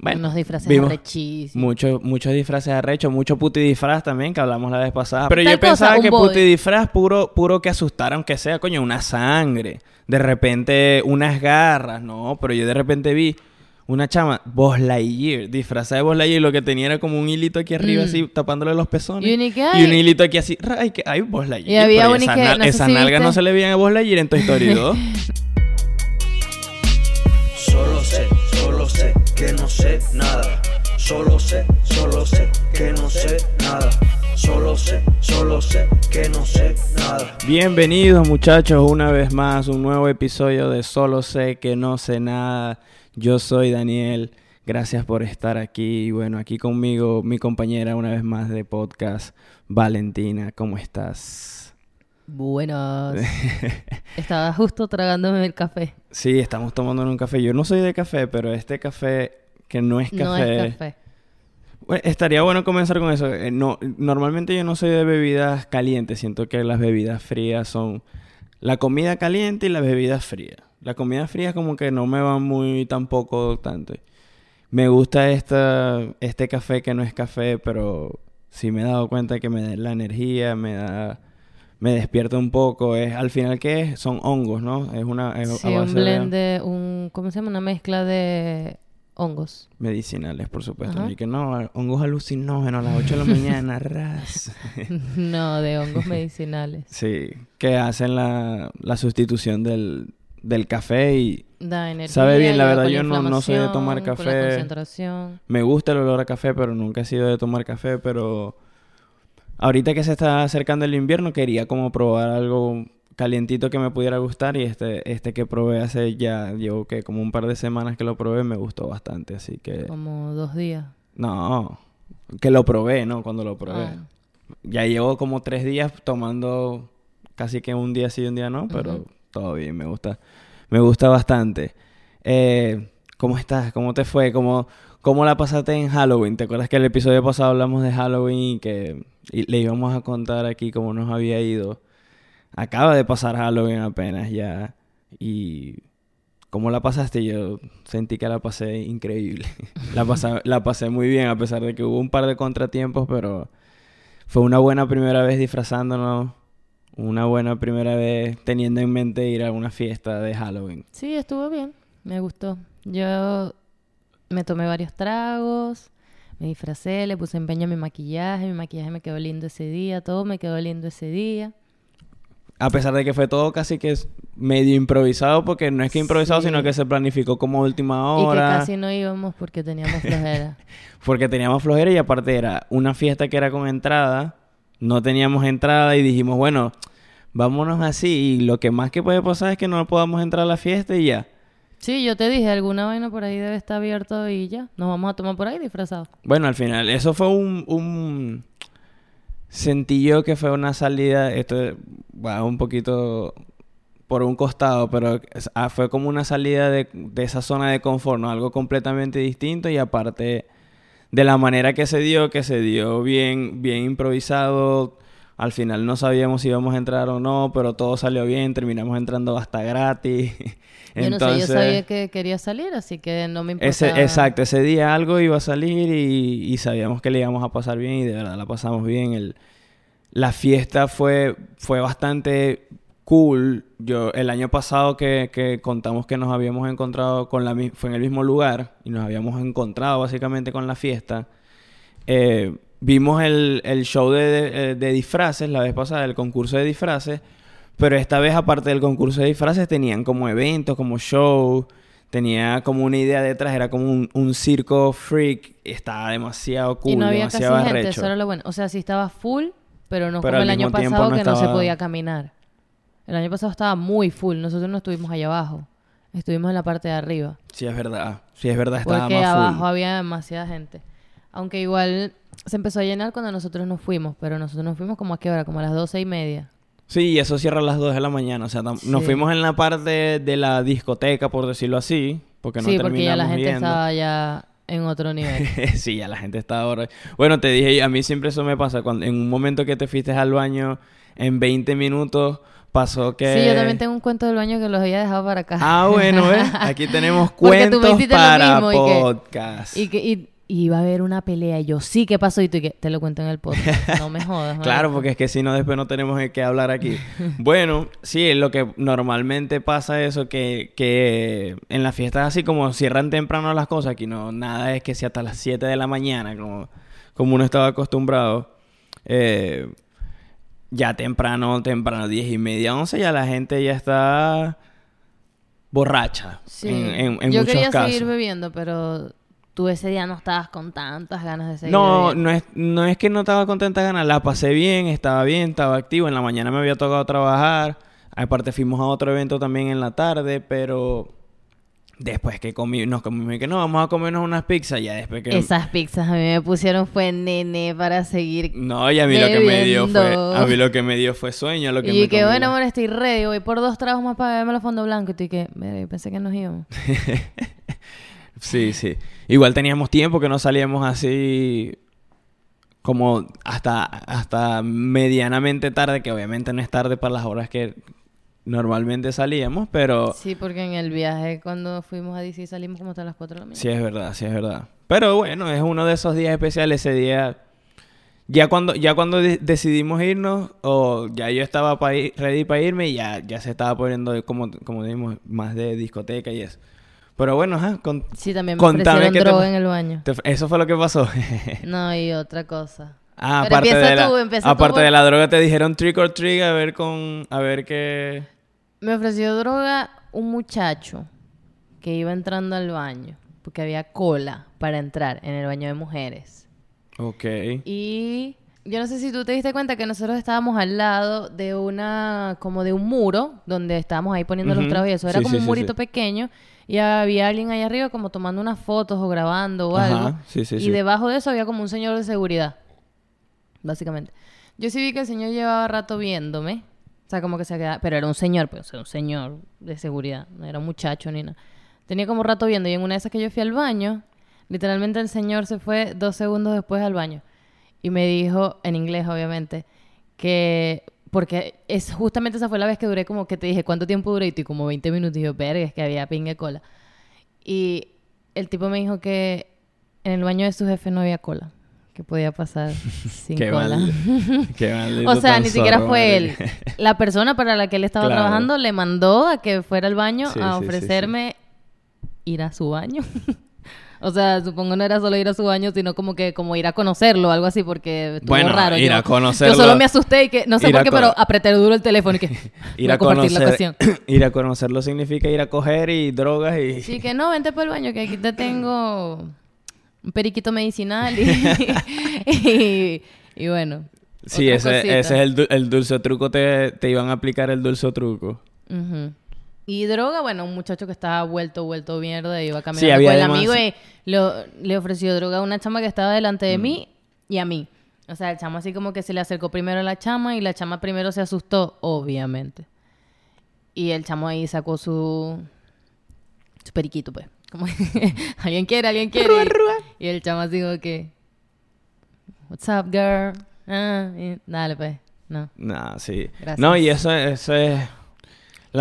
Bueno, Unos disfraces vimos arrechísimos. muchos muchos disfraces arrechos, mucho puti disfraz también, que hablamos la vez pasada. Pero Tal yo cosa, pensaba un que body. puti disfraz puro, puro que asustara, aunque sea, coño, una sangre. De repente, unas garras, no. Pero yo de repente vi una chama, Buzz Lightyear, disfrazada de Buzz Lightyear, y lo que tenía era como un hilito aquí arriba, Mm. así, tapándole los pezones. Y uno y un hilito aquí así, ay, que hay Buzz Lightyear. Y había pero y esas que, no sé nalgas no se le veían a Buzz Lightyear en Toy Story 2. No sé nada. Solo sé, solo sé que no sé nada. Solo sé, solo sé que no sé nada. Bienvenidos muchachos una vez más, un nuevo episodio de Solo sé que no sé nada. Yo soy Daniel, gracias por estar aquí. Y bueno, aquí conmigo mi compañera una vez más de podcast, Valentina, ¿cómo estás? Buenas. Estaba justo tragándome el café. Sí, estamos tomando un café. Yo no soy de café, pero este café que no es café. No es café. Bueno, estaría bueno comenzar con eso. Eh, no, normalmente yo no soy de bebidas calientes. Siento que las bebidas frías son la comida caliente y las bebidas frías. La comida fría como que no me va muy tampoco tanto. Me gusta esta, este café que no es café, pero sí me he dado cuenta que me da la energía, me da, me despierta un poco. Es al final qué es, son hongos, ¿no? Es una es a un de- blend de un... ¿Cómo se llama? Una mezcla de hongos. medicinales, por supuesto. Ajá. Y que no, hongos alucinógenos a las 8 de la mañana, ras. no, de hongos medicinales. Sí, que hacen la, la sustitución del, del café y Da energía. Sabe bien, la verdad, yo no- no soy de tomar con la café. concentración. me gusta el olor a café, pero nunca he sido de tomar café, pero ahorita que se está acercando el invierno quería como probar algo calientito que me pudiera gustar y este, este que probé hace ya, llevo que como un par de semanas que lo probé, me gustó bastante, así que... Como dos días. No, que lo probé, ¿no? Cuando lo probé. Ah. Ya llevo como tres días tomando casi que un día sí y un día no, pero todo bien, me gusta. Me gusta bastante. Eh, ¿Cómo estás? ¿Cómo te fue? ¿Cómo, ¿Cómo la pasaste en Halloween? ¿Te acuerdas que el episodio pasado hablamos de Halloween y que y le íbamos a contar aquí cómo nos había ido? Acaba de pasar Halloween apenas ya. Y ¿Cómo la pasaste? Yo sentí que la pasé increíble. la, pasé, la pasé muy bien, a pesar de que hubo un par de contratiempos, pero fue una buena primera vez disfrazándonos. Una buena primera vez teniendo en mente ir a una fiesta de Halloween. Sí, estuvo bien. Me gustó. Yo me tomé varios tragos, me disfracé, le puse empeño a mi maquillaje, mi maquillaje me quedó lindo ese día, todo me quedó lindo ese día. A pesar de que fue todo casi que medio improvisado, porque no es que improvisado, Sí. sino que se planificó como última Y que hora. casi no íbamos porque teníamos flojera. Porque teníamos flojera y aparte era una fiesta que era con entrada. No teníamos entrada y dijimos, bueno, vámonos así. Y lo que más que puede pasar es que no podamos entrar a la fiesta y ya. sí, yo te dije, alguna vaina por ahí debe estar abierto y ya. Nos vamos a tomar por ahí disfrazados. Bueno, al final, eso fue un... un... Sentí yo que fue una salida, esto va un poquito por un costado, pero ah, fue como una salida de, de esa zona de confort, ¿no? Algo completamente distinto y aparte de la manera que se dio, que se dio bien, bien improvisado. Al final no sabíamos si íbamos a entrar o no, pero todo salió bien, terminamos entrando hasta gratis. Yo no sé, yo sabía que quería salir, así que no me importaba. Ese, exacto, ese día algo iba a salir y, y sabíamos que le íbamos a pasar bien y de verdad la pasamos bien. El, la fiesta fue, fue bastante cool. Yo, el año pasado que, que contamos que nos habíamos encontrado con la fue en el mismo lugar y nos habíamos encontrado básicamente con la fiesta. eh, vimos el, el show de, de- de disfraces la vez pasada, el concurso de disfraces. Pero esta vez, aparte del concurso de disfraces, tenían como eventos, como show. Tenía como una idea detrás, era como un, un circo freak. Estaba demasiado cool, y no había casi demasiado gente, arrecho. eso era lo bueno. O sea, sí estaba full, pero no Pero como el año pasado no que no se podía caminar. El año pasado estaba muy full, nosotros no estuvimos allá abajo. Estuvimos en la parte de arriba. Sí, es verdad. Sí, es verdad, estaba Porque más abajo full. había demasiada gente. Aunque igual se empezó a llenar cuando nosotros nos fuimos, pero nosotros nos fuimos como a qué hora, como a las doce y media. Sí, y eso cierra a las 2 de la mañana. O sea, nos fuimos en la parte de la discoteca, por decirlo así. Porque no sí, porque ya la gente estaba ya en otro nivel. sí, ya la gente está ahora. Bueno, te dije, a mí siempre eso me pasa. Cuando, en un momento que te fuiste al baño, en 20 minutos pasó que... Sí, yo también tengo un cuento del baño que los había dejado para acá. Ah, bueno, ¿ves? Aquí tenemos cuentos para que- podcast. Y que y, y iba a haber una pelea. Y yo, sí, ¿qué pasó? Y tú, que te lo cuento en el podcast. No me jodas. Claro, porque es que si no, después no tenemos de qué hablar aquí. bueno, sí, es lo que normalmente pasa eso, que, que en las fiestas así como cierran temprano las cosas, aquí no, nada es que sea hasta las 7 de la mañana, como, como uno estaba acostumbrado. Eh, ya temprano, temprano, 10 y media, 11, ya la gente ya está borracha. Sí. En, en- en yo muchos quería casos. seguir bebiendo, pero tú ese día no estabas con tantas ganas de seguir No, no es, no es que no estaba con tanta ganas, la pasé bien, estaba bien, estaba activo, en la mañana me había tocado trabajar, aparte fuimos a otro evento también en la tarde, pero después que comí, nos comimos que no, vamos a comernos unas pizzas, ya después que... Esas pizzas a mí me pusieron fue nene para seguir. No, y a mí lo que me dio fue, a mí lo que me dio fue sueño, lo que y me que bueno, amor, estoy ready. Voy por dos tragos más para beberme los fondo blanco. Y tú que, "Verga, yo pensé que nos íbamos. Sí, sí. Igual teníamos tiempo que no salíamos así como hasta, hasta medianamente tarde, que obviamente no es tarde para las horas que normalmente salíamos, pero Sí, porque en el viaje cuando fuimos a DC salimos como hasta las 4 de la mañana. sí es verdad, sí es verdad. Pero bueno, es uno de esos días especiales, ese día... Ya cuando, ya cuando de- decidimos irnos, o ya yo estaba pa ir- ready para irme, y ya, ya se estaba poniendo, como, como dijimos, más de discoteca y eso. Pero bueno, ajá, con- Sí, también me ofrecieron qué te droga en el baño. te- eso fue lo que pasó. No, y otra cosa. Ah, Pero aparte, empieza de la, tú, aparte de la droga te dijeron trick or treat a ver con a ver qué Me ofreció droga un muchacho que iba entrando al baño porque había cola para entrar en el baño de mujeres. Ok. Y yo no sé si tú te diste cuenta que nosotros estábamos al lado de una, como de un muro, donde estábamos ahí poniendo los tragos y eso. Era Sí, como sí, un murito sí. pequeño y había alguien ahí arriba como tomando unas fotos o grabando o Ajá, algo. sí, sí, y sí. debajo de eso había como un señor de seguridad, básicamente. Yo sí vi que el señor llevaba rato viéndome. O sea, como que se quedaba... Pero era un señor, pues, o sea, un señor de seguridad. No era un muchacho ni nada. Tenía como rato viendo. Y en una de esas que yo fui al baño, literalmente el señor se fue dos segundos después al baño. Y me dijo, en inglés obviamente, que... Porque es justamente esa fue la vez que duré como que te dije, ¿cuánto tiempo duré? Y tú como 20 minutos. Y yo, verga, es que había pingue cola. Y el tipo me dijo que en el baño de su jefe no había cola. Que podía pasar sin Qué cola. mal. Qué maldito O sea, ni siquiera zorro, fue él. La persona para la que él estaba Claro. trabajando le mandó a que fuera al baño Sí, a sí, sí, ofrecerme ir a su baño. o sea, supongo no era solo ir a su baño, sino como que como ir a conocerlo, algo así, porque estuvo Bueno, raro. ir yo, a conocerlo- Yo solo me asusté y que, no sé por qué, pero apreté duro el teléfono y que Ir a conocer, ir a conocerlo significa ir a coger y drogas y Sí, que no, vente para el baño, que aquí te tengo un periquito medicinal y, y, y bueno. Sí, ese, cosita. ese es el, el dulce truco te, te iban a aplicar el dulce truco. Ujú. Y droga, bueno, un muchacho que estaba vuelto, vuelto mierda, iba caminando Sí, había con el amigo y lo- le ofreció droga a una chama que estaba delante Mm. de mí y a mí. O sea, el chamo así como que se le acercó primero a la chama y la chama primero se asustó, obviamente. Y el chamo ahí sacó su, su periquito, pues. Como alguien quiere, alguien quiere. Y, y el chamo así como que, what's up, girl? Ah, y- dale, pues. No. Nah, sí. Gracias. No, y eso, eso es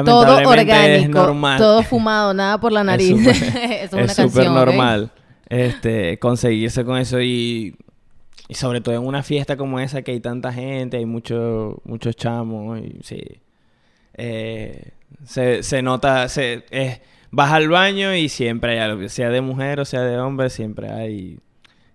Todo orgánico, es normal. todo fumado, nada por la nariz. súper- es, una es súper normal este conseguirse con eso y, y sobre todo en una fiesta como esa que hay tanta gente hay mucho, muchos chamos y sí Eh, se, se nota se, vas al baño y siempre hay algo sea de mujer o sea de hombre siempre hay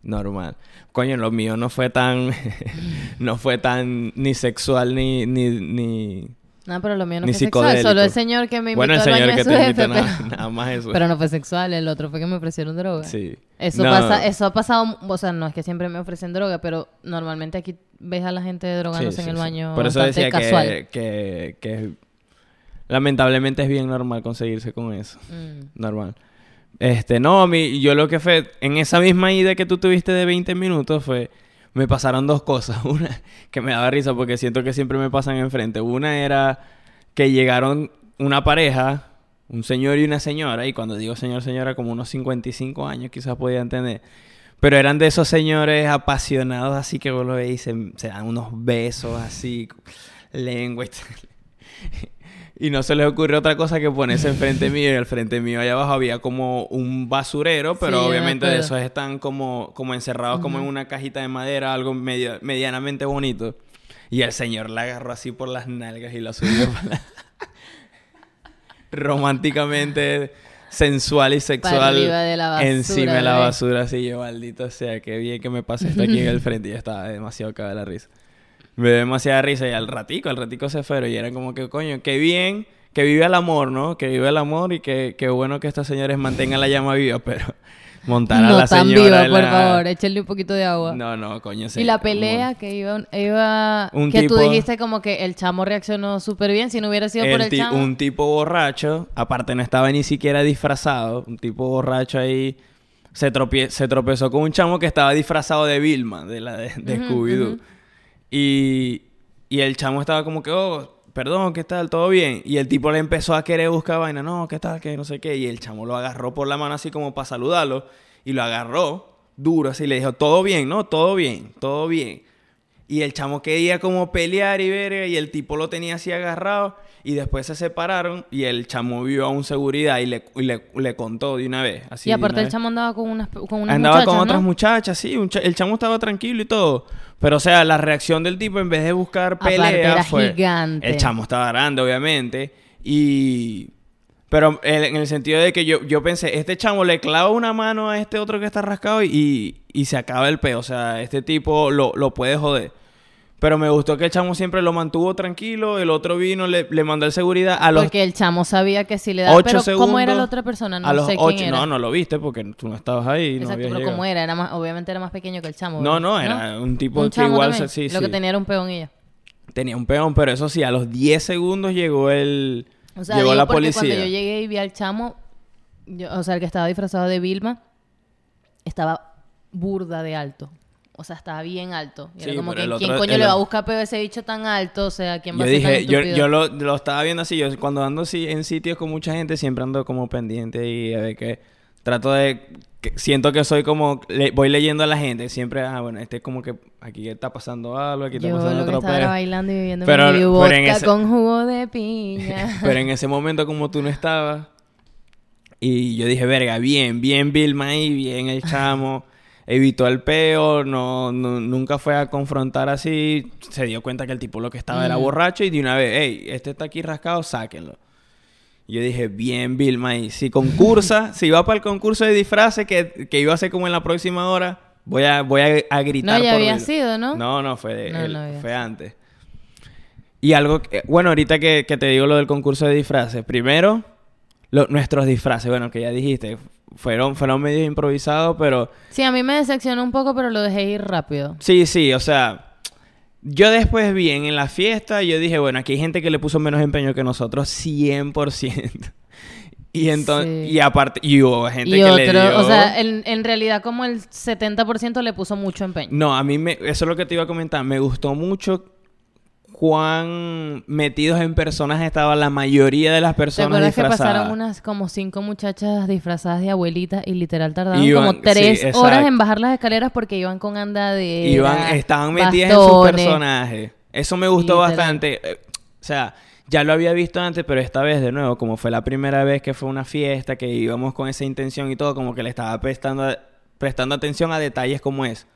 normal coño lo mío no fue tan no fue tan ni sexual ni ni, ni... No, pero lo mío no Ni fue sexual. Solo el señor que me invitó bueno el al señor baño que te jefe. invita nada, pero, nada más eso pero no fue sexual. El otro fue que me ofrecieron droga. sí Eso, No. pasa, eso ha pasado, o sea, no es que siempre me ofrecen droga, pero normalmente aquí ves a la gente drogándose Sí, en sí, el sí. baño Por eso decía casual. que, que, que lamentablemente es bien normal conseguirse con eso. Mm. Normal. Este, no, mi, yo lo que fue, en esa misma ida que tú tuviste de 20 minutos fue, me pasaron dos cosas. Una que me daba risa porque siento que siempre me pasan enfrente. Una era que llegaron una pareja, un señor y una señora, y cuando digo señor, señora, como unos 55 años quizás podía entender. Pero eran de esos señores apasionados, así que vos lo veis, se, dan unos besos así, lengua. y no se les ocurrió otra cosa que ponerse enfrente mío. Y al frente mío allá abajo había como un basurero, pero Sí, obviamente de esos están como, como encerrados como en una cajita de madera, algo medio, medianamente bonito. Y el señor la agarró así por las nalgas y la subió para la- románticamente sensual y sexual de la basura, encima de la basura así yo maldito sea qué bien que me pase esto aquí en el frente y ya estaba demasiado cagada la risa me dio demasiada risa y al ratico al ratico se fueron y era como que coño qué bien que vive el amor no que vive el amor y que qué bueno que estos señores mantengan la llama viva pero montar a no la tan señora viva, en por la- favor, échenle un poquito de agua. no no coño sí, y la pelea que iba, iba Un que tipo- tú dijiste como que el chamo reaccionó súper bien si no hubiera sido por El chamo. un tipo borracho, aparte no estaba ni siquiera disfrazado, un tipo borracho ahí se, tropie- se tropezó con un chamo que estaba disfrazado de Vilma, de la de, Scooby-Doo. Y, y el chamo estaba como que, oh, perdón, ¿qué tal? ¿Todo bien? Y el tipo le empezó a querer buscar vaina, no, ¿qué tal? Que no sé qué. Y el chamo lo agarró por la mano así como para saludarlo y lo agarró duro así, le dijo, todo bien, ¿no? Todo bien, todo bien. Y el chamo quería como pelear y verga, y el tipo lo tenía así agarrado, y después se separaron, y el chamo vio a un seguridad y le, y le, le contó de una vez. Así y aparte una el vez. chamo andaba con unas, con unas Andaba con otras muchachas, sí, un el chamo estaba tranquilo y todo. Pero, o sea, la reacción del tipo, en vez de buscar pelea, era fue... gigante. El chamo estaba grande, obviamente, y... Pero en el sentido de que yo, yo pensé, este chamo le clava una mano a este otro que está rascado y, y se acaba el peo. O sea, este tipo lo, lo puede joder. Pero me gustó que el chamo siempre lo mantuvo tranquilo. El otro vino, le, le mandó el seguridad a los Porque el chamo sabía que si le daba... Pero segundos. ¿cómo era la otra persona? No a los sé ocho, quién era. No, no lo viste porque tú no estabas ahí. no Exacto, habías pero llegado. ¿cómo era? era más, obviamente era más pequeño que el chamo. No, ¿verdad? no, era un tipo Un que igual se- sí, Lo que tenía era un peón y ya. Tenía un peón, pero eso sí, a los 10 segundos llegó el... O sea, llegó la policía. cuando yo llegué y vi al chamo, yo- o sea, el que estaba disfrazado de Vilma, estaba burda de alto. O sea, estaba bien alto. Y era como que, ¿quién otro- coño el le va a buscar a ese bicho tan alto? O sea, ¿quién va Yo a ser tan yo, yo lo, lo estaba viendo así, yo cuando ando así en sitios con mucha gente siempre ando como pendiente y a ver que trato de que- siento que soy como le- voy leyendo a la gente, siempre ah bueno, este es como que aquí está pasando algo, aquí está Yo pasando lo que otro estaba era peo. bailando y bebiendo Pero- mi pero vodka en ese- con jugo de piña. Pero en ese momento como tú no estabas y yo dije, "Verga, bien, bien Vilma ahí, bien el chamo." Evitó el peo, no, no- nunca fue a confrontar así. Se dio cuenta que el tipo lo que estaba era borracho y de una vez, hey, este está aquí rascado, sáquenlo. Y yo dije, bien, Vilma, ahí. Si concursa, si va para el concurso de disfraces que, que iba a ser como en la próxima hora, voy a, voy a, a gritar. No, ya por había Vilma. sido, ¿no? No, no, fue, No, el- no había fue antes. Y algo, que- bueno, ahorita que, que te digo lo del concurso de disfraces. Primero, lo- nuestros disfraces, bueno, que ya dijiste, fueron, fueron medio improvisados, pero Sí, a mí me decepcionó un poco, pero lo dejé ir rápido. sí, sí, o sea, yo después vi en, en la fiesta, yo dije, bueno, aquí hay gente que le puso menos empeño que nosotros, 100%. Y entonces, Sí. y aparte, y hubo gente y que otro, le dio... o sea, en, en realidad como el 70% le puso mucho empeño. No, a mí me, eso es lo que te iba a comentar. Me gustó mucho cuán metidos en personas estaba la mayoría de las ¿Te personas que disfrazadas. pasaron unas como cinco muchachas disfrazadas de abuelitas y literal tardaron Iban- como tres sí, horas en bajar las escaleras porque iban con andadera, Iban, estaban metidas en su personaje. Eso me gustó Literal. bastante. Eh, O sea, ya lo había visto antes, pero esta vez de nuevo, como fue la primera vez que fue una fiesta, que íbamos con esa intención y todo, como que le estaba prestando, prestando atención a detalles como es.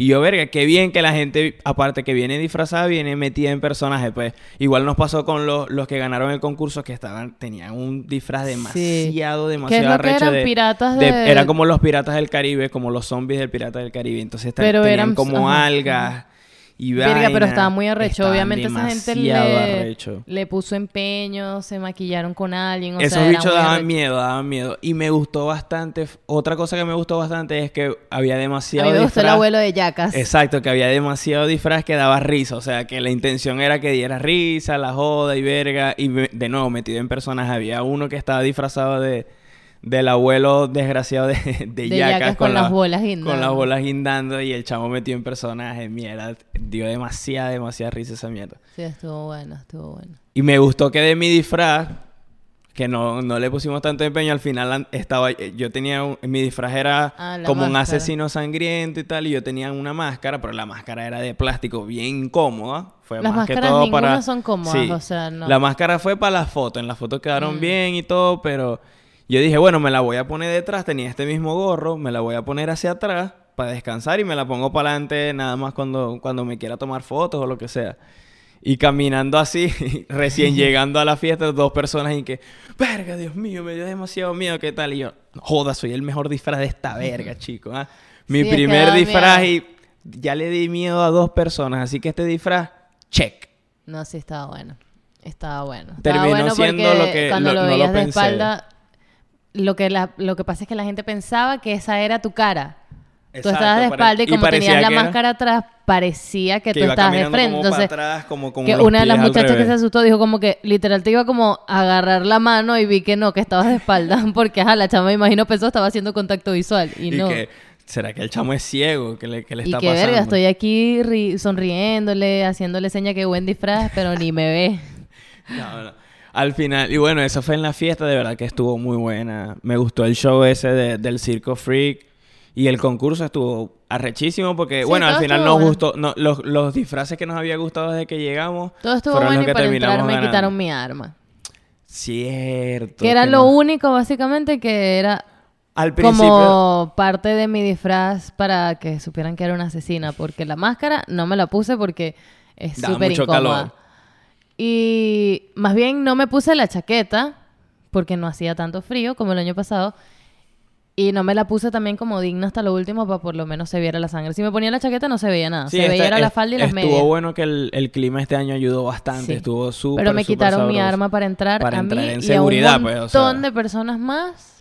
Y yo, verga, qué bien que la gente, aparte que viene disfrazada, viene metida en personaje. Pues igual nos pasó con los, los que ganaron el concurso, que estaban, tenían un disfraz demasiado, ¿Qué demasiado arrecho eran? de- Piratas de- de... Eran como los piratas del Caribe, como los zombies del pirata del Caribe. Entonces Pero tenían eran- como ajá, algas y Verga, pero estaba muy arrecho. Estaban Obviamente esa gente le, le puso empeño, se maquillaron con alguien. O Esos sea, bichos daban arrecho. miedo, daban miedo. Y me gustó bastante. Otra cosa que me gustó bastante es que había A demasiado mí me gustó el abuelo de Yacas. Exacto, que había demasiado disfraz que daba risa. O sea, que la intención era que diera risa, la joda y verga. Y de nuevo, metido en personas, había uno que estaba disfrazado de del abuelo desgraciado de, de, De Yacas Yacas con la- las bolas guindando. Con las bolas guindando y el chamo metido en personaje. Mierda, dio demasiada, demasiada risa esa mierda. Sí, estuvo bueno, estuvo bueno. Y me gustó que de mi disfraz, que no, no le pusimos tanto empeño. Al final estaba, yo tenía, un- mi disfraz era Ah, como un asesino sangriento y tal, y yo tenía una máscara, pero la máscara era de plástico, bien incómoda. Fue Las más que máscaras todo ninguna para... son cómodas, Sí. o sea, no. La máscara fue para las fotos, en las fotos quedaron Mm. bien y todo, pero yo dije, bueno, me la voy a poner detrás, tenía este mismo gorro, me la voy a poner hacia atrás para descansar y me la pongo para adelante nada más cuando, cuando me quiera tomar fotos o lo que sea. Y caminando así, recién llegando a la fiesta, dos personas y que, verga, Dios mío, me dio demasiado miedo, ¿qué tal? Y yo, joda, soy el mejor disfraz de esta verga, chico. ¿ah? Mi Sí, primer disfraz miedo. y ya le di miedo a dos personas, así que este disfraz, check. No, sí estaba bueno. Estaba bueno. Estaba Terminó bueno siendo lo que- cuando lo- lo, no lo veías de pensé. espalda, lo que, la- lo que pasa es que la gente pensaba que esa era tu cara. tú Exacto, estabas de espalda y y como parecía tenías la que máscara atrás, parecía que, que tú estabas de frente. como Entonces, para atrás, como con que una de las muchachas que se asustó dijo como que literal te iba como a agarrar la mano y vi que no, que estabas de espalda. Porque, ajá, la chama me imagino pensó estaba haciendo contacto visual. Y, Y no. que, ¿será que el chamo es ciego? ¿Qué le, qué le Y está que pasando? verga, estoy aquí ri- sonriéndole, haciéndole seña que buen disfraz, pero ni me ve. No, no. Al final, y bueno, eso fue en la fiesta, de verdad que estuvo muy buena. Me gustó el show ese de- del Circo Freak. Y el concurso estuvo arrechísimo porque, Sí, bueno, al final nos bueno. gustó. no, los, los disfraces que nos había gustado desde que llegamos. Todo estuvo fueron bueno los y que para terminamos entrar me ganando. quitaron mi arma. Cierto. Que era que lo no- único, básicamente, que era Al principio. como parte de mi disfraz para que supieran que era una asesina. Porque la máscara no me la puse porque es súper incómoda. calor. Y más bien no me puse la chaqueta porque no hacía tanto frío como el año pasado. Y no me la puse también como digna hasta lo último para por lo menos se viera la sangre. Si me ponía la chaqueta no se veía nada. Sí, se veía la falda y las Estuvo medias. bueno que el, el clima este año ayudó bastante. Sí. Estuvo súper, Pero me quitaron mi arma para entrar Para a entrar mí en y seguridad, a un pues, montón o sea. de personas más.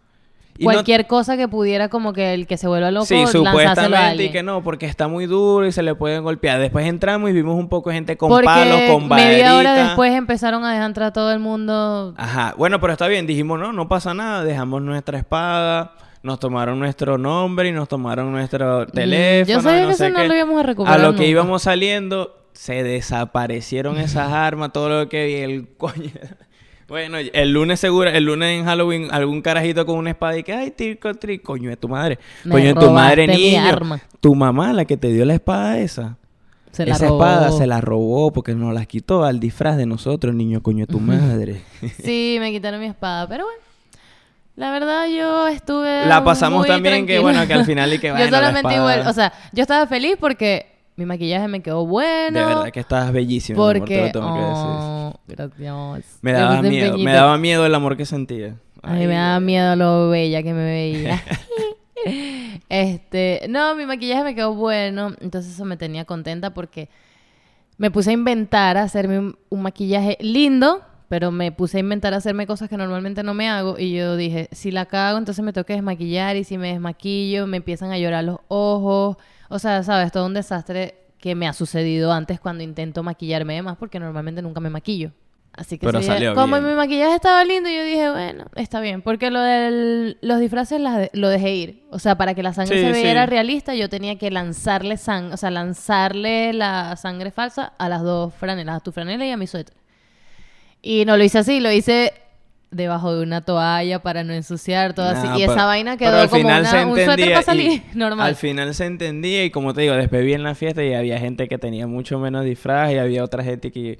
Y no- Cualquier cosa que pudiera como que el que se vuelva loco Sí, lanzárselo a supuestamente y que no, porque está muy duro y se le pueden golpear. Después entramos y vimos un poco de gente con Porque palos, con media hora después empezaron a dejar entrar a todo el mundo. Ajá, bueno, pero está bien. Dijimos, no, no pasa nada. Dejamos nuestra espada, nos tomaron nuestro nombre y nos tomaron nuestro teléfono. yo sabía no que eso no lo íbamos a recuperar A lo que íbamos saliendo, se desaparecieron esas armas, todo lo que vi, el coño. Bueno, el lunes seguro, el lunes en Halloween, algún carajito con una espada y que, ay, trico, trico, coño de tu madre. Me coño de tu madre, niño. arma. Tu mamá, la que te dio la espada esa. Se la esa robó. espada se la robó porque nos las quitó al disfraz de nosotros, niño, coño de tu madre. Sí, me quitaron mi espada, pero bueno. La verdad yo estuve La pasamos muy también que, bueno, que al final y que, bueno, Yo la solamente igual, o sea, yo estaba feliz porque mi maquillaje me quedó bueno. de verdad que estabas bellísima. amor, te Porque lo tengo que decir. Gracias. Me daba miedo, me empeñito. daba miedo el amor que sentía. A Ay, me daba miedo lo bella que me veía. este, no, mi maquillaje me quedó bueno, entonces eso me tenía contenta porque me puse a inventar hacerme un, un maquillaje lindo, pero me puse a inventar hacerme cosas que normalmente no me hago y yo dije, si la cago, entonces me tengo que desmaquillar y si me desmaquillo, me empiezan a llorar los ojos, o sea, sabes, todo un desastre que me ha sucedido antes cuando intento maquillarme de más porque normalmente nunca me maquillo. Así que Pero salió como bien. mi maquillaje estaba lindo, yo dije, bueno, está bien. Porque lo de los disfraces de- lo dejé ir. O sea, para que la sangre Sí, se sí. viera realista, yo tenía que lanzarle sangre, o sea, lanzarle la sangre falsa a las dos franelas, a tu franela y a mi suéter. Y no lo hice así, lo hice debajo de una toalla para no ensuciar todo Nah, así. Y pero- esa vaina quedó como una- se un suéter para salir, y normal. Al final se entendía y como te digo, después vi en la fiesta y había gente que tenía mucho menos disfraz y había otra gente que...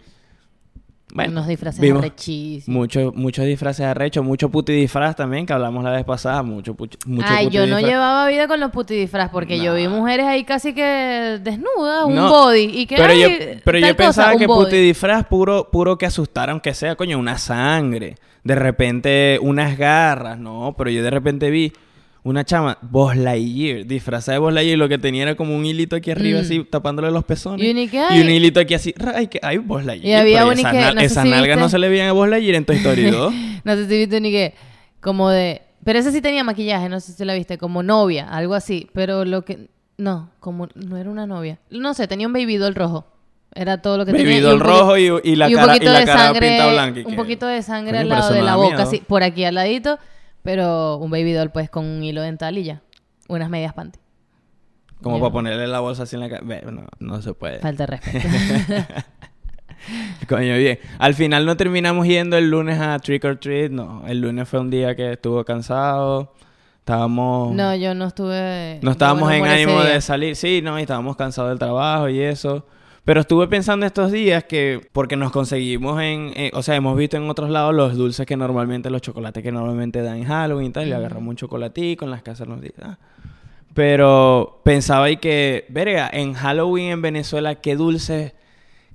Bueno, Unos disfraces arrechísimos. muchos muchos disfraces arrechos, mucho puti disfraz también, que hablamos la vez pasada, mucho, mucho Ay, puti yo no disfraz. llevaba vida con los puti disfraz porque yo vi mujeres ahí casi que desnudas, un No, body. Y que, pero yo, pero yo pensaba que body. puti disfraz puro, puro que asustara, aunque sea, coño, una sangre. De repente, unas garras, no, pero yo de repente vi una chama, Buzz Lightyear, disfrazada de Buzz Lightyear, y lo que tenía era como un hilito aquí arriba, Mm. así, tapándole los pezones. Y un y un hilito aquí así, ay, que, ay, Buzz Lightyear. Y había un esas nal- no esas si nalgas no viste. se le veían a Buzz Lightyear en Toy Story 2. No sé si viste ni que, como de... Pero ese sí tenía maquillaje, no sé si la viste, como novia, algo así. Pero lo que... No, como no era una novia. No sé, tenía un baby doll rojo. Era todo lo que tenía. Baby doll rojo y, y la y un cara, y poquito la de cara sangre, pinta blanca. un poquito de sangre Coño, al lado de no la boca, así, por aquí al ladito, pero un baby doll pues con un hilo dental y ya. Unas medias panty. Como para ponerle la bolsa así en la cara. No, no se puede. Falta de respeto. Coño, bien. Al final no terminamos yendo el lunes a Trick or Treat, no. El lunes fue un día que estuvo cansado. Estábamos... No, yo no estuve. No estábamos en ánimo de salir, sí, no, y estábamos cansados del trabajo y eso. Pero estuve pensando estos días que, porque nos conseguimos en, eh, o sea, hemos visto en otros lados los dulces que normalmente, los chocolates que normalmente dan en Halloween y tal, y agarramos un chocolatico en las casas nos dice, ah. Pero pensaba ahí que, verga, en Halloween en Venezuela, qué dulce,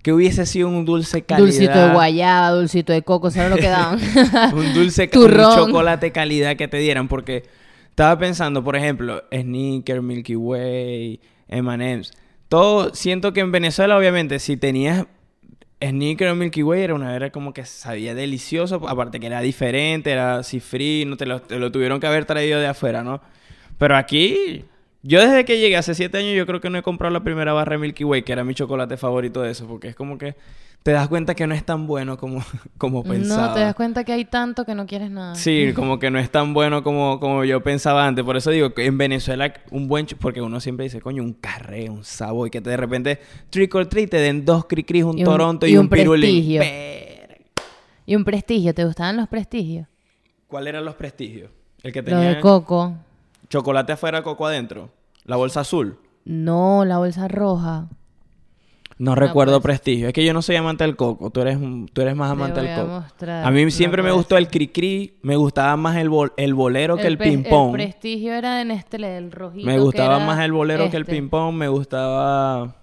que hubiese sido un dulce calidad. Dulcito de guayaba, dulcito de coco, ¿sabes lo que daban? un dulce, un Turrón. chocolate calidad que te dieran. Porque estaba pensando, por ejemplo, Snickers, Milky Way, M&M's. Todo, siento que en Venezuela, obviamente, si tenías Snickers o Milky Way, era una era como que sabía delicioso. Aparte que era diferente, era así free, no te lo, te lo tuvieron que haber traído de afuera, ¿no? Pero aquí... Yo desde que llegué hace siete años, yo creo que no he comprado la primera barra de Milky Way, que era mi chocolate favorito de eso, porque es como que te das cuenta que no es tan bueno como, como pensaba. no, te das cuenta que hay tanto que no quieres nada. Sí, como que no es tan bueno como, como yo pensaba antes. Por eso digo que en Venezuela un buen... Porque uno siempre dice, coño, un carré, un sabo. Y que te, de repente trick or treat te den dos cri-cris, un, Y un- toronto y, y un, un prestigio. Y un prestigio, ¿te gustaban los prestigios? ¿Cuáles eran los prestigios? El que Los tenía de coco. chocolate afuera, coco adentro. La bolsa azul. No, la bolsa roja. No recuerdo pues. prestigio. Es que yo no soy amante del coco. Tú eres, tú eres más Te amante del coco. mostrar. A mí No siempre me gustó el cri-cri. Me gustaba más el, bol- el bolero que el, ping-pong. El prestigio era de Nestlé, el rojito. Me gustaba más el bolero que el este. ping pong, me gustaba...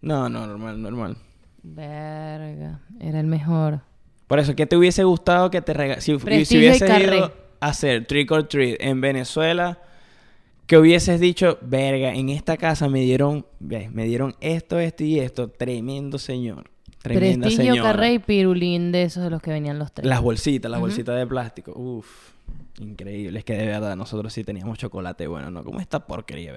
No, no, normal, normal. Verga, era el mejor. Por eso, ¿qué te hubiese gustado que te regalara? Si, si Carré. ido a hacer trick or treat en Venezuela, que hubieses dicho, verga, en esta casa me dieron, ve, me dieron esto, esto y esto, tremendo señor, tremenda Prestigio, señora. carré y pirulín de esos de los que venían los tres. Las bolsitas, las bolsitas de plástico, uf, increíble, es que de verdad nosotros sí teníamos chocolate bueno, ¿no? Como esta porquería.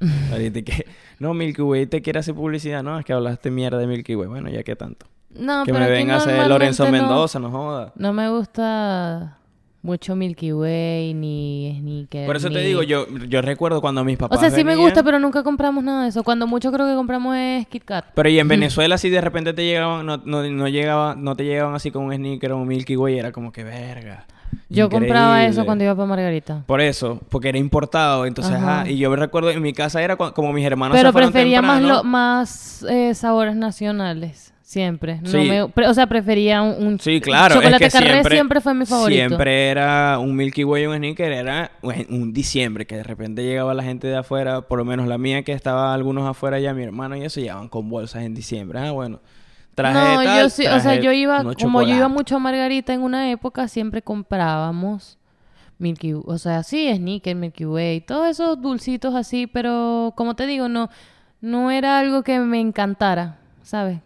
Ahorita que, no, Milky Way te quiere hacer publicidad, no, es que hablaste mierda de Milky Way, bueno, ya que tanto. No, que pero me venga a hacer Lorenzo no- Mendoza, no joda. No me gusta mucho Milky Way ni Snickers. Por eso te ni- digo, yo, yo recuerdo cuando mis O papás sea, sí me gusta, pero nunca compramos nada de eso. Cuando mucho creo que compramos es Kit Kat. Pero y en Venezuela si de repente te llegaban, no, no, no llegaba, no te llegaban así con un sneaker o un Milky Way, era como que verga. Yo compraba eso cuando iba para Margarita. Por eso, porque era importado, entonces, Ajá. ajá, y yo me recuerdo en mi casa era como mis hermanos Pero se prefería más, temprano. lo, más eh, sabores nacionales. Siempre. No Sí. me- pre- o sea, prefería un, un Sí, claro, chocolate es que Carré siempre, siempre fue mi favorito. Siempre era un Milky Way y un sneaker, era un un diciembre, que de repente llegaba la gente de afuera, por lo menos la mía, que estaba algunos afuera ya, mi hermano y eso, llegaban con bolsas en diciembre. Ah, bueno, traje no, tal, yo sí, o sea, yo iba, como yo iba mucho a Margarita en una época, siempre comprábamos Milky o sea, sí, Snickers, Milky Way, todos esos dulcitos así, pero como te digo, no, no era algo que me encantara, ¿sabes?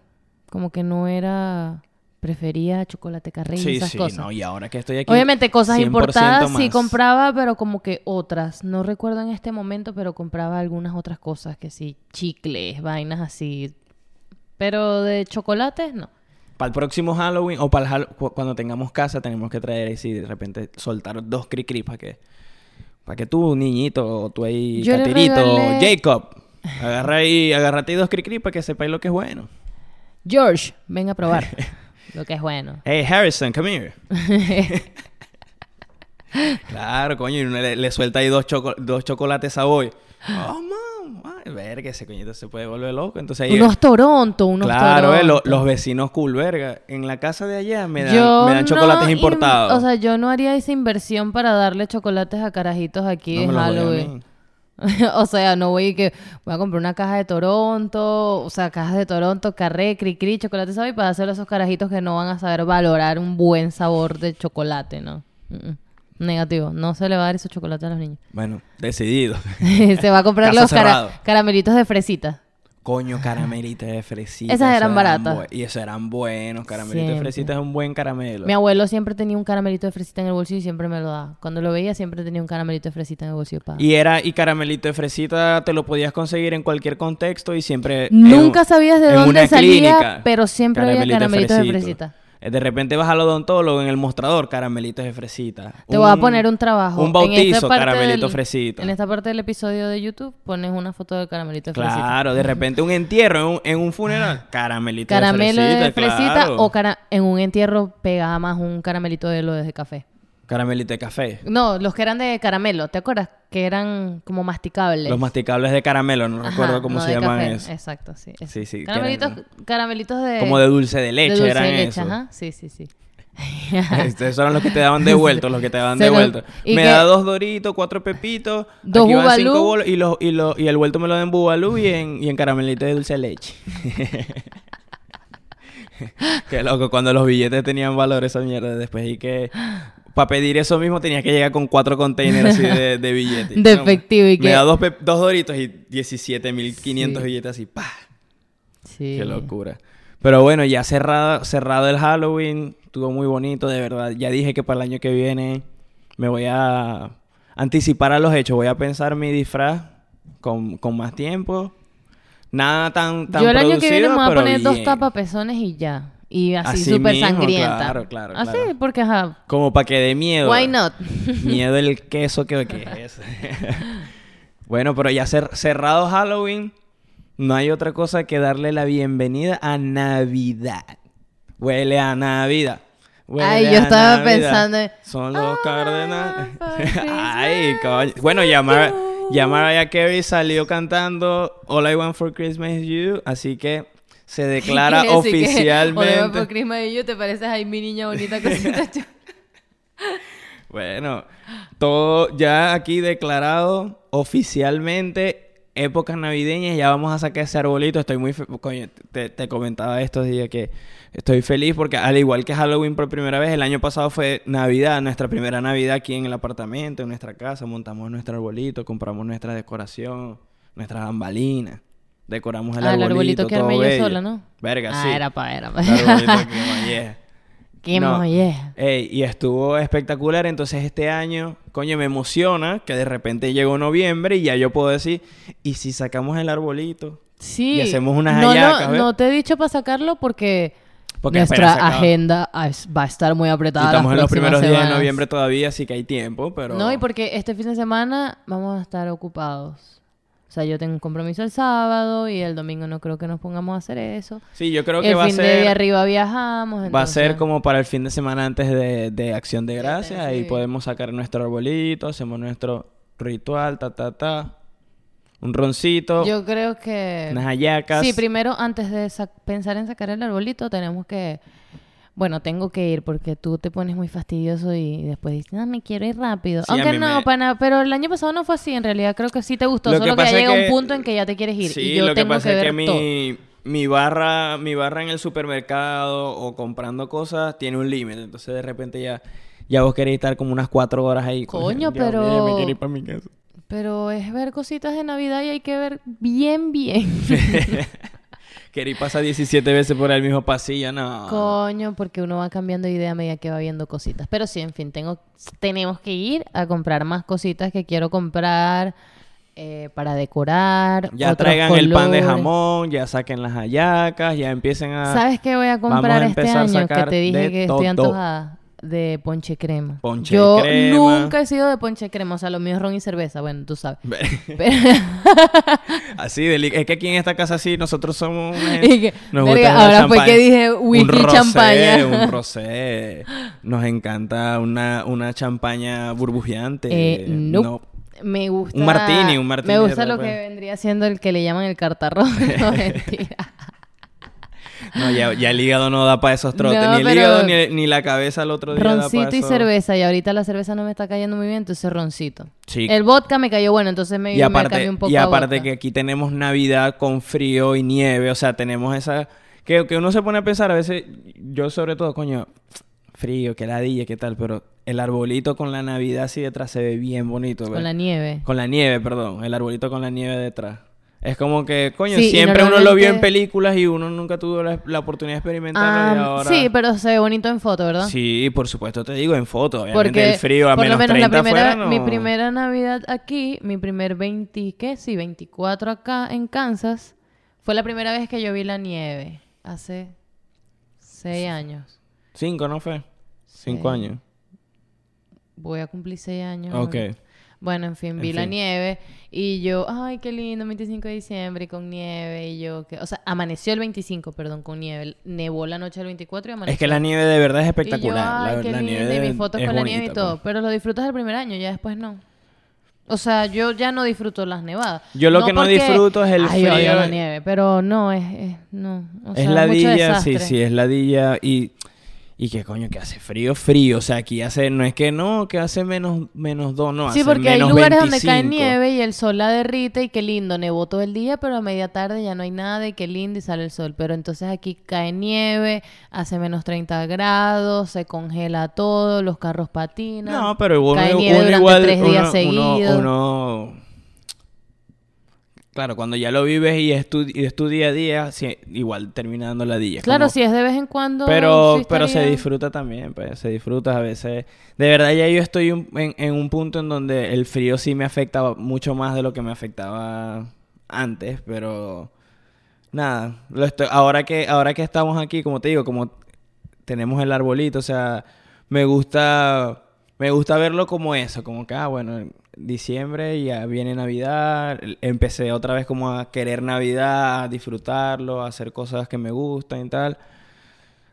Como que no era, prefería chocolate carré y Sí, esas sí, cosas. no, y ahora que estoy aquí. Obviamente cosas 100% importadas sí compraba, pero como que otras. No recuerdo en este momento, pero compraba algunas otras cosas, que sí, chicles, vainas así. Pero de chocolates, no. Para el próximo Halloween o para el cuando tengamos casa tenemos que traer así de repente soltar dos cri para que para que tú niñito o tú ahí Yo regalé- Jacob agarra ahí agárrate dos cri cri para que sepáis lo que es bueno. George, ven a probar lo que es bueno. Hey Harrison, come here. claro, coño, y uno le, le suelta ahí dos, choco- dos chocolates Savoy. Oh, mom, ay, verga, ese coñito se puede volver loco. Entonces ahí unos Toronto, unos Claro, eh, lo- Toronto. los vecinos cool, verga. En la casa de allá me dan, me dan chocolates importados. O sea, yo no haría esa inversión para darle chocolates a carajitos aquí No en a Halloween. o sea, no voy que voy a comprar una caja de Toronto, o sea, cajas de Toronto, carré, cri cri, chocolate sabe para hacer esos carajitos que no van a saber valorar un buen sabor de chocolate, ¿no? Mm, mm. Negativo, no se le va a dar esos chocolates a los niños. Bueno, decidido. se va a comprar Caso los cara- cerrado. caramelitos de fresita. Coño, caramelitas de fresita. Esas eran baratas. y esos eran buenos. Caramelitos de Siempre. fresita es un buen caramelo. Mi abuelo siempre tenía un caramelito de fresita en el bolsillo y siempre me lo daba. Cuando lo veía siempre tenía un caramelito de fresita en el bolsillo para... Y era, y caramelito de fresita te lo podías conseguir en cualquier contexto y siempre. Nunca en- sabías de dónde salía, clínica. pero siempre había caramelitos de fresita. Eh, De repente vas al odontólogo en el mostrador, caramelitos de fresita. Te voy a poner un trabajo. Un bautizo, caramelito del- fresita. En esta parte del episodio de YouTube pones una foto de caramelito de fresita. Claro, de repente un entierro en un, en un funeral, caramelito Caramelo de fresita. de fresita claro. o cara- en un entierro pegaba más un caramelito de lo de café. Caramelito de café. No, los que eran de caramelo, ¿te acuerdas? Que eran como masticables. Los masticables de caramelo, no Ajá, recuerdo cómo no se de llaman café. eso. Exacto, sí. eso. Sí, sí, que Caramelitos, eran caramelitos de... Como de dulce de leche de dulce eran de leche, ajá. Sí, sí, sí. Esos eran los que te daban devueltos, los que te daban devueltos. Me que- da dos doritos, cuatro pepitos, Dos aquí van cinco bolos y, los, y, los, y el vuelto me lo den bubalú y en, y en caramelito de dulce de leche. Qué loco, cuando los billetes tenían valor esa mierda. Después y que... Para pedir eso mismo tenía que llegar con cuatro containers así de, de billetes. De efectivo, y Me que- da dos, dos doritos y 17.500 Sí. billetes así. ¡pah! Sí. Qué locura. Pero bueno, ya cerrado, cerrado el Halloween, estuvo muy bonito, de verdad. Ya dije que para el año que viene me voy a anticipar a los hechos. Voy a pensar mi disfraz con, con más tiempo. Nada tan, tan Yo el año que viene me voy a poner dos tapapezones y ya. Y así, súper sangrienta. claro, claro, Así, claro. porque ajá. Como para que dé miedo. Why not? Miedo el queso que, que es. bueno, pero ya cer- cerrado Halloween, no hay otra cosa que darle la bienvenida a Navidad. Huele a Navidad. Huele Ay, yo a estaba Navidad. pensando en- Son los cardenales. for Christmas Ay, coño. Bueno, ya, Mar- ya Mariah Carey salió cantando All I Want for Christmas is You, así que se declara oficialmente. "Hola, por Christmas y yo te pareces ay mi niña bonita cosita chula". Bueno, todo ya aquí declarado oficialmente, épocas navideñas, ya vamos a sacar ese arbolito. Estoy muy, fe- coño, te, te comentaba estos días que estoy feliz porque al igual que Halloween por primera vez, el año pasado fue Navidad, nuestra primera Navidad aquí en el apartamento, en nuestra casa, montamos nuestro arbolito, compramos nuestra decoración, nuestras bambalinas. Decoramos el Ah, el arbolito, arbolito que todo armé yo sola, ¿no? Verga, Ah, sí. era pa, era pa. El arbolito que molleja. Qué No. molleja. Ey, y estuvo espectacular. Entonces, este año, coño, me emociona que de repente llegó noviembre y ya yo puedo decir, ¿y si sacamos el arbolito? Sí. Y hacemos unas no, hallacas, no, ¿ves? no te he dicho para sacarlo porque, Porque nuestra agenda va a estar muy Y apretada. estamos en los primeros días de noviembre todavía, así que hay tiempo, pero... No, y porque este fin de semana vamos a estar ocupados. O sea, yo tengo un compromiso el sábado y el domingo no creo que nos pongamos a hacer eso. Sí, yo creo que el va a fin de ser... arriba viajamos. Va a ser como para el fin de semana antes de, de Acción de Gracias. Ahí sí. podemos sacar nuestro arbolito, hacemos nuestro ritual, ta, ta, ta. Un roncito, Yo creo que... unas hallacas. Sí, primero, antes de sa- pensar en sacar el arbolito, tenemos que... Bueno, tengo que ir porque tú te pones muy fastidioso y después dices, no, me quiero ir rápido. Sí, Aunque no, me- pana, pero el año pasado no fue así. En realidad creo que sí te gustó. Lo que solo que, pasa ya es llega que- un punto en que ya te quieres ir. Sí, y yo lo que tengo pasa que es que ver todo. mi, mi barra, mi barra en el supermercado o comprando cosas tiene un límite. Entonces de repente ya, ya vos querés estar como unas cuatro horas ahí. Coño, pero- mío, me quiero ir para mi casa. Pero es ver cositas de Navidad y hay que ver bien, bien. Querí pasar 17 veces por el mismo pasillo, no. Coño, porque uno va cambiando de idea a medida que va viendo cositas. Pero sí, en fin, tengo, tenemos que ir a comprar más cositas que quiero comprar eh, para decorar. Ya traigan el pan de jamón, ya saquen las hallacas, ya empiecen a... ¿Sabes qué voy a comprar este año? Que te dije que estoy antojada. De ponche crema. Ponche Yo crema. nunca he sido de ponche crema. O sea, lo mío es ron y cerveza. Bueno, tú sabes. Pero- Así, deli- es que aquí en esta casa sí, nosotros somos que, nos gusta ahora fue que dije Un whisky rosé, champaña. Un rosé. Nos encanta una, una champaña burbujeante. Eh, nope. No. Me gusta. Un martini, un martini Me gusta de lo que vendría siendo el que le llaman el cartarrón. No, mentira. No, ya, ya el hígado no da para esos trotes. No, ni el hígado ni, ni la cabeza al otro día da roncito pa' y eso. cerveza. Y ahorita la cerveza no me está cayendo muy bien, entonces roncito. Sí. El vodka me cayó bueno, entonces me, Y me aparte, un poco y aparte vodka. que aquí tenemos Navidad con frío y nieve. O sea, tenemos esa... Que, que uno se pone a pensar a veces... Yo sobre todo, coño... Frío, que ladilla, qué tal. Pero el arbolito con la Navidad así detrás se ve bien bonito. Con la nieve. Con la nieve, perdón. El arbolito con la nieve detrás. Es como que, coño, Sí, siempre uno lo vio en películas y uno nunca tuvo la, la oportunidad de experimentarlo y Ah, ahora... Sí, pero se ve bonito en foto, ¿verdad? Sí, por supuesto, te digo en foto. Obviamente Porque el frío a por lo menos menos la 30 primera, no- mi primera Navidad aquí, mi primer 20, ¿qué? Sí, 24 acá en Kansas, fue la primera vez que yo vi la nieve, hace 6 años. Cinco, ¿no fue? Cinco Sí. años. Voy a cumplir seis años. Ok. Bueno, en fin, En vi la nieve y yo, ay, qué lindo, 25 de diciembre y con nieve y yo, que, o sea, amaneció el 25, perdón, con nieve, nevó la noche del 24 y amaneció. Es que la nieve de verdad es Y yo, espectacular. ay, la, qué la lindo, nieve y mis fotos con la nieve y todo, pues. pero lo disfrutas el primer año, ya después no. O sea, yo ya no disfruto las nevadas. Yo lo que no disfruto es el ay, odio frío. la nieve, pero no, es, es- no. O Es ladilla, sí, sí, es ladilla y... Y que coño, que hace frío, frío. O sea, aquí hace... No es que no, que hace menos, menos dos, no. Sí, hace porque hay menos lugares donde cae 25. nieve y el sol la derrite y qué lindo, nevó todo el día, pero a media tarde ya no hay nada y qué lindo y sale el sol. Pero entonces aquí cae nieve, hace menos 30 grados, se congela todo, los carros patinan. No, pero uno, Cae nieve uno durante igual... tres días uno- seguidos. uno- uno- Claro, cuando ya lo vives y es tu, y es tu día a día, sí, igual termina dando ladilla. claro, como- si es de vez en cuando. Pero, sí pero se disfruta también, pues, se disfruta a veces. De verdad, ya yo estoy un- en, en un punto en donde el frío sí me afecta mucho más de lo que me afectaba antes, pero nada, lo estoy, ahora que, ahora que estamos aquí, como te digo, como tenemos el arbolito, o sea, me gusta, me gusta verlo como eso, como que, ah, bueno, diciembre ya viene Navidad, empecé otra vez como a querer Navidad, a disfrutarlo, a hacer cosas que me gustan y tal.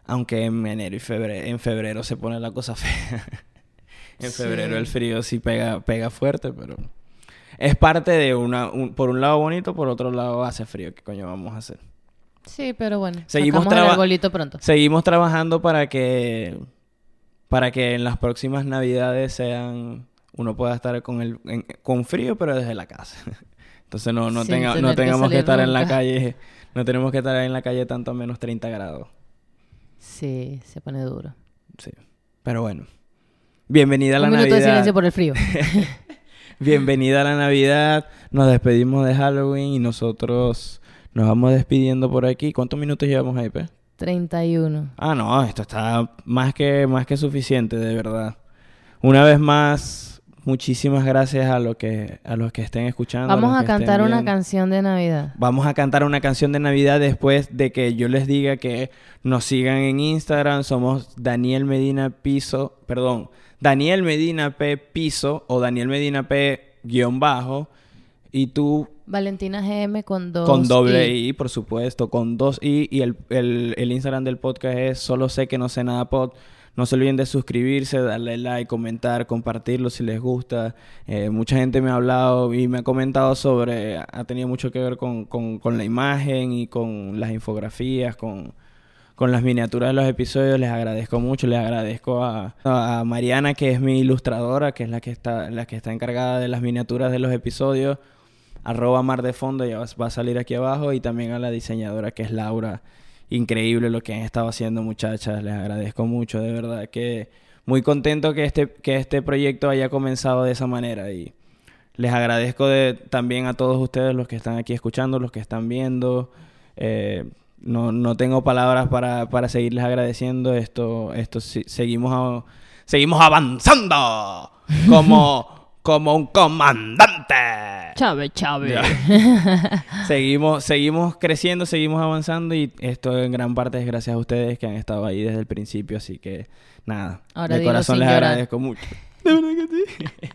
Aunque en enero y febrero, en febrero se pone la cosa fea. en Sí. febrero el frío sí pega, pega fuerte, pero es parte de una, un- por un lado bonito, por otro lado hace frío. ¿Qué coño vamos a hacer? Sí, pero bueno. Seguimos el traba- arbolito pronto. Seguimos trabajando para que para que en las próximas navidades sean uno pueda estar con el en- con frío pero desde la casa. Entonces no no tenga, no tengamos que estar en la calle, no tenemos que estar en la calle tanto a menos 30 grados. Sí, se pone duro. Sí. Pero bueno. Bienvenida a la Un minuto de Navidad. silencio por el frío. Bienvenida a la Navidad. Nos despedimos de Halloween y nosotros nos vamos despidiendo por aquí. ¿Cuántos minutos llevamos ahí, Pe? 31. Ah, no, esto está más que, más que suficiente, de verdad. Una vez más, muchísimas gracias a, lo que, a los que estén escuchando. Vamos a cantar una canción de Navidad. Vamos a cantar una canción de Navidad después de que yo les diga que nos sigan en Instagram. Somos Daniel Medina Piso, perdón, Daniel Medina P Piso o Daniel Medina P guion bajo. Y tú Valentina GM con dos con doble I. I, por supuesto, con dos I. Y el, el, el Instagram del podcast es solo sé que no sé nada pod. No se olviden de suscribirse, darle like, comentar, compartirlo si les gusta. Eh, mucha gente me ha hablado y me ha comentado sobre, ha tenido mucho que ver con, con, la imagen y con las infografías, con, con las miniaturas de los episodios. Les agradezco mucho, les agradezco a, a Mariana, que es mi ilustradora, que es la que está, la que está encargada de las miniaturas de los episodios arroba mar de fondo, ya va a salir aquí abajo, y también a la diseñadora que es Laura. Increíble lo que han estado haciendo muchachas, les agradezco mucho, de verdad que muy contento que este, que este proyecto haya comenzado de esa manera y les agradezco de, también a todos ustedes los que están aquí escuchando, los que están viendo. Eh, no, no tengo palabras para, para seguirles agradeciendo. Esto, esto sí- seguimos, seguimos avanzando como, como un comandante. Chave. Ya. seguimos, seguimos creciendo, seguimos avanzando y esto en gran parte es gracias a ustedes que han estado ahí desde el principio, así que nada, Ahora de corazón les llorar. agradezco mucho. De verdad que sí.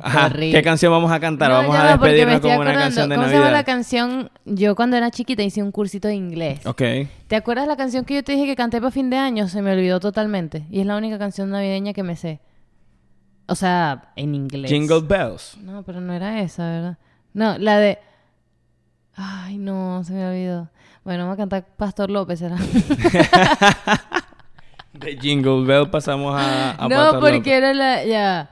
Ajá. ¿qué canción vamos a cantar? No, vamos a despedirnos con una canción de ¿Cómo se llama la Navidad. canción? Yo cuando era chiquita hice un cursito de inglés. Ok. ¿Te acuerdas la canción que yo te dije que canté para fin de año? Se me olvidó totalmente. Y es la única canción navideña que me sé. O sea, en inglés. Jingle Bells. No, pero no era esa, ¿verdad? No, la de... Ay, no, se me olvidó. Bueno, vamos a cantar Pastor López, ¿será? De Jingle Bell pasamos a, a no, Pastor porque López. era la... Ya.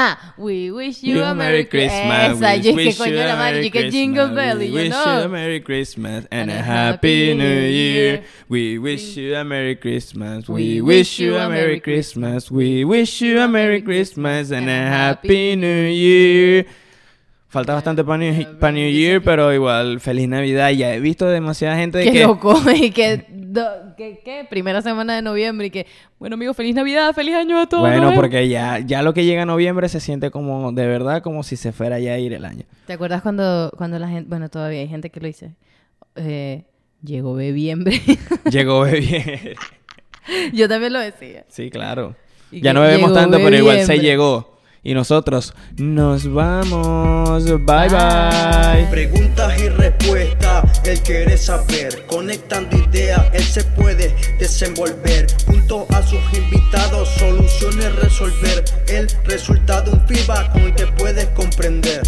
Ah, we wish you, You a Merry Christmas. Esa, we yo wish dije, coño, you a la madre, Merry yo que Jingle Christmas. Bell. We Y yo, wish you a. Merry Christmas and, And a Happy Happy New Year. Year. We wish you a Merry Christmas. We We wish you a Merry Christmas. We wish you a Merry Christmas and a Happy New Year. Falta bastante para New, pa' New Year, pero igual, feliz Navidad. Ya he visto demasiada gente Qué que... loco. Y que, do- que, que primera semana de noviembre y que, bueno, amigos, feliz Navidad, feliz año a todos. Bueno, vemos. porque ya, ya lo que llega a noviembre se siente como, de verdad, como si se fuera ya a ir el año. ¿Te acuerdas cuando, cuando la gente, bueno, todavía hay gente que lo dice, eh, llegó bebiembre? Llegó bien. Yo también lo decía. Sí, claro. Y Ya no bebemos tanto, pero igual se llegó. Y nosotros nos vamos. Bye bye. Preguntas y respuestas, él quiere saber. Conectando ideas, él se puede desenvolver. Junto a sus invitados, soluciones resolver. El resultado, un feedback con el que puedes comprender.